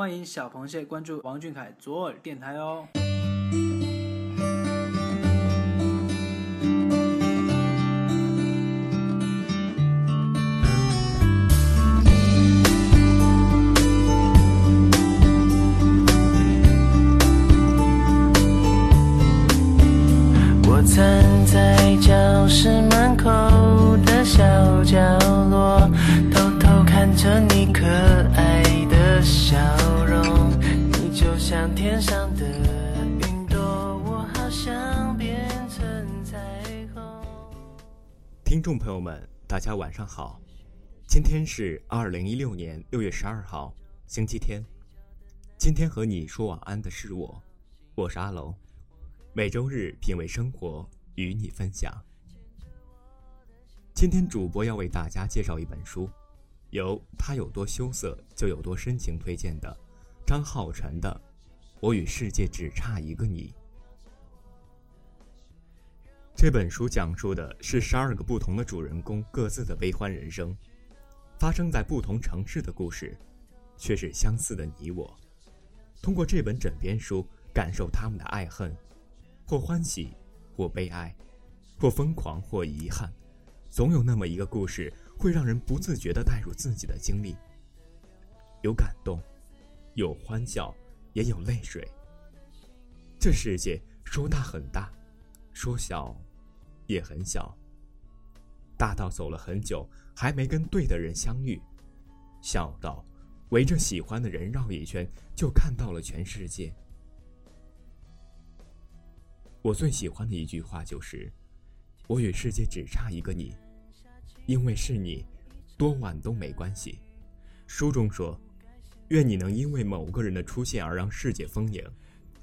欢迎小螃蟹关注王俊凯左耳电台哦。我站在教室门口的小角落，偷偷看着你可听众朋友们，大家晚上好，今天是二零一六年六月十二号，星期天。今天和你说晚安的是我，我是阿龙。每周日品味生活，与你分享。今天主播要为大家介绍一本书，由他有多羞涩就有多深情推荐的张浩晨的《我与世界只差一个你》。这本书讲述的是十二个不同的主人公各自的悲欢人生，发生在不同城市的故事，却是相似的你我。通过这本枕边书，感受他们的爱恨。或欢喜，或悲哀，或疯狂，或遗憾，总有那么一个故事，会让人不自觉地带入自己的经历。有感动，有欢笑，也有泪水。这世界说大很大，说小也很小。大到走了很久还没跟对的人相遇，小到围着喜欢的人绕一圈就看到了全世界。我最喜欢的一句话就是：“我与世界只差一个你，因为是你，多晚都没关系。”书中说：“愿你能因为某个人的出现而让世界丰盈，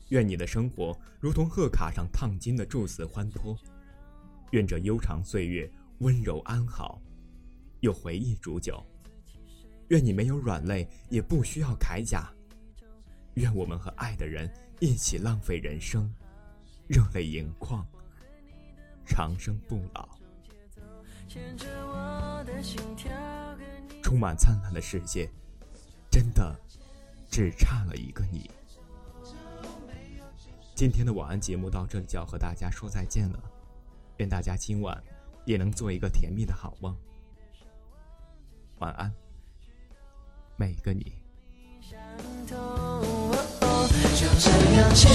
愿你的生活如同贺卡上烫金的祝词欢脱，愿这悠长岁月温柔安好，有回忆煮酒。愿你没有软肋，也不需要铠甲。愿我们和爱的人一起浪费人生。”热泪盈眶，长生不老。充满灿烂的世界，真的只差了一个你。今天的晚安节目到这里就要和大家说再见了，愿大家今晚也能做一个甜蜜的好梦。晚安，每个你。就这样牵